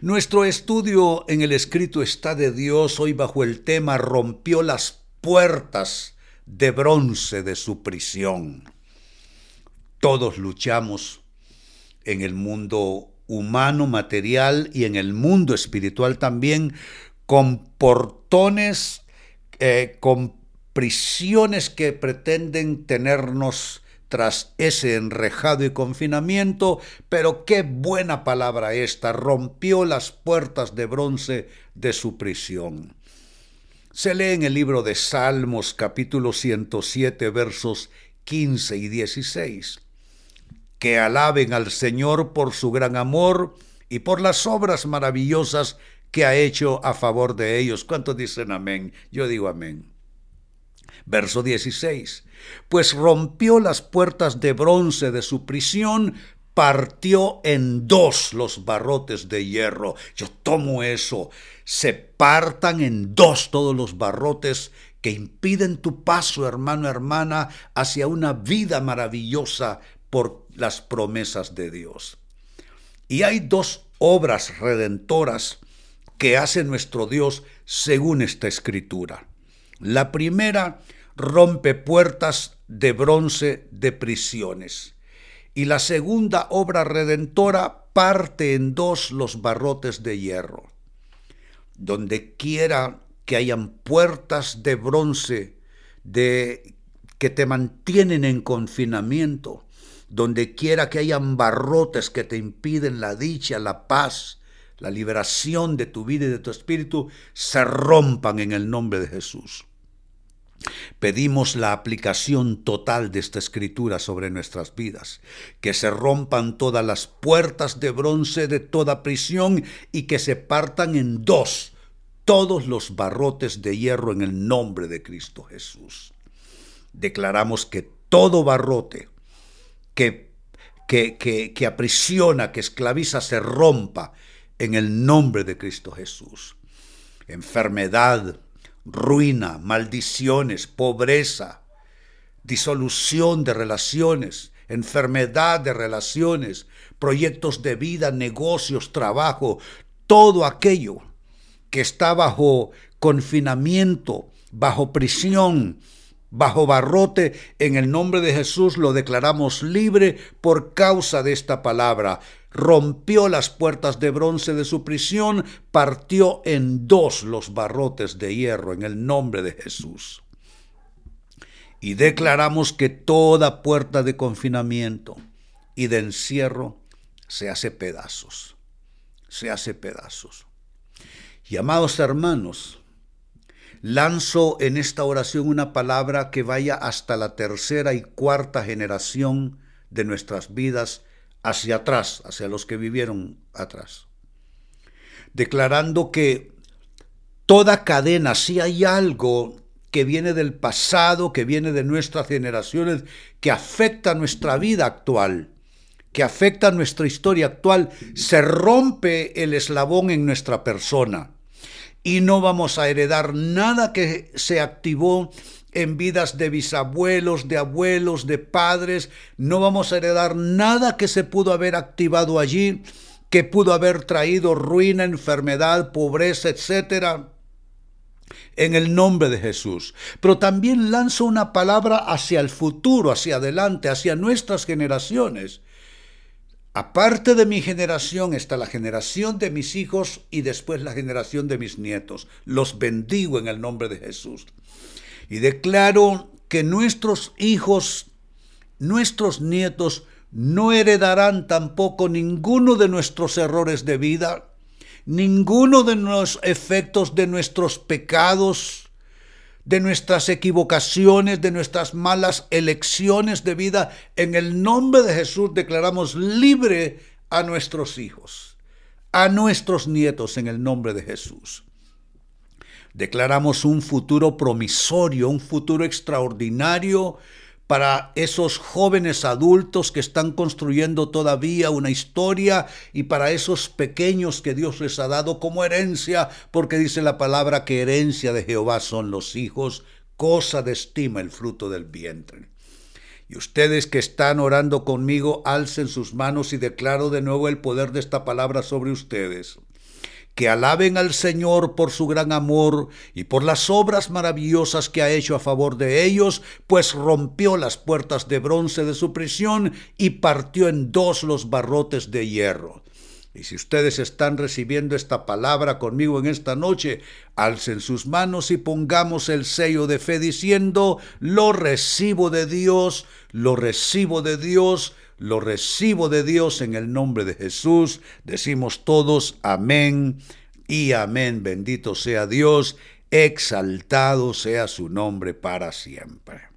Nuestro estudio en el escrito está de Dios hoy bajo el tema rompió las puertas de bronce de su prisión. Todos luchamos en el mundo humano, material y en el mundo espiritual también con portones, eh, con prisiones que pretenden tenernos tras ese enrejado y confinamiento, pero qué buena palabra esta, rompió las puertas de bronce de su prisión. Se lee en el libro de Salmos capítulo 107 versos 15 y 16. Que alaben al Señor por su gran amor y por las obras maravillosas que ha hecho a favor de ellos. ¿Cuántos dicen amén? Yo digo amén. Verso 16. Pues rompió las puertas de bronce de su prisión, partió en dos los barrotes de hierro. Yo tomo eso. Se partan en dos todos los barrotes que impiden tu paso, hermano, hermana, hacia una vida maravillosa por las promesas de Dios. Y hay dos obras redentoras que hace nuestro Dios según esta escritura. La primera rompe puertas de bronce de prisiones. Y la segunda obra redentora parte en dos los barrotes de hierro. Donde quiera que hayan puertas de bronce de que te mantienen en confinamiento, donde quiera que hayan barrotes que te impiden la dicha, la paz, la liberación de tu vida y de tu espíritu, se rompan en el nombre de Jesús. Pedimos la aplicación total de esta escritura sobre nuestras vidas, que se rompan todas las puertas de bronce de toda prisión y que se partan en dos todos los barrotes de hierro en el nombre de Cristo Jesús. Declaramos que todo barrote que, que, que, que aprisiona, que esclaviza, se rompa en el nombre de Cristo Jesús. Enfermedad, ruina, maldiciones, pobreza, disolución de relaciones, enfermedad de relaciones, proyectos de vida, negocios, trabajo, todo aquello que está bajo confinamiento, bajo prisión, bajo barrote, en el nombre de Jesús lo declaramos libre por causa de esta palabra rompió las puertas de bronce de su prisión, partió en dos los barrotes de hierro en el nombre de Jesús. Y declaramos que toda puerta de confinamiento y de encierro se hace pedazos, se hace pedazos. Y amados hermanos, lanzo en esta oración una palabra que vaya hasta la tercera y cuarta generación de nuestras vidas hacia atrás, hacia los que vivieron atrás, declarando que toda cadena, si hay algo que viene del pasado, que viene de nuestras generaciones, que afecta nuestra vida actual, que afecta nuestra historia actual, se rompe el eslabón en nuestra persona. Y no vamos a heredar nada que se activó en vidas de bisabuelos, de abuelos, de padres. No vamos a heredar nada que se pudo haber activado allí, que pudo haber traído ruina, enfermedad, pobreza, etcétera en el nombre de Jesús. Pero también lanzo una palabra hacia el futuro, hacia adelante, hacia nuestras generaciones. Aparte de mi generación está la generación de mis hijos y después la generación de mis nietos. Los bendigo en el nombre de Jesús. Y declaro que nuestros hijos, nuestros nietos, no heredarán tampoco ninguno de nuestros errores de vida, ninguno de los efectos de nuestros pecados, de nuestras equivocaciones, de nuestras malas elecciones de vida. En el nombre de Jesús declaramos libre a nuestros hijos, a nuestros nietos en el nombre de Jesús. Declaramos un futuro promisorio, un futuro extraordinario para esos jóvenes adultos que están construyendo todavía una historia y para esos pequeños que Dios les ha dado como herencia, porque dice la palabra que herencia de Jehová son los hijos, cosa de estima el fruto del vientre. Y ustedes que están orando conmigo, alcen sus manos y declaro de nuevo el poder de esta palabra sobre ustedes que alaben al Señor por su gran amor y por las obras maravillosas que ha hecho a favor de ellos, pues rompió las puertas de bronce de su prisión y partió en dos los barrotes de hierro. Y si ustedes están recibiendo esta palabra conmigo en esta noche, alcen sus manos y pongamos el sello de fe diciendo, lo recibo de Dios, lo recibo de Dios, lo recibo de Dios en el nombre de Jesús. Decimos todos amén y amén. Bendito sea Dios, exaltado sea su nombre para siempre.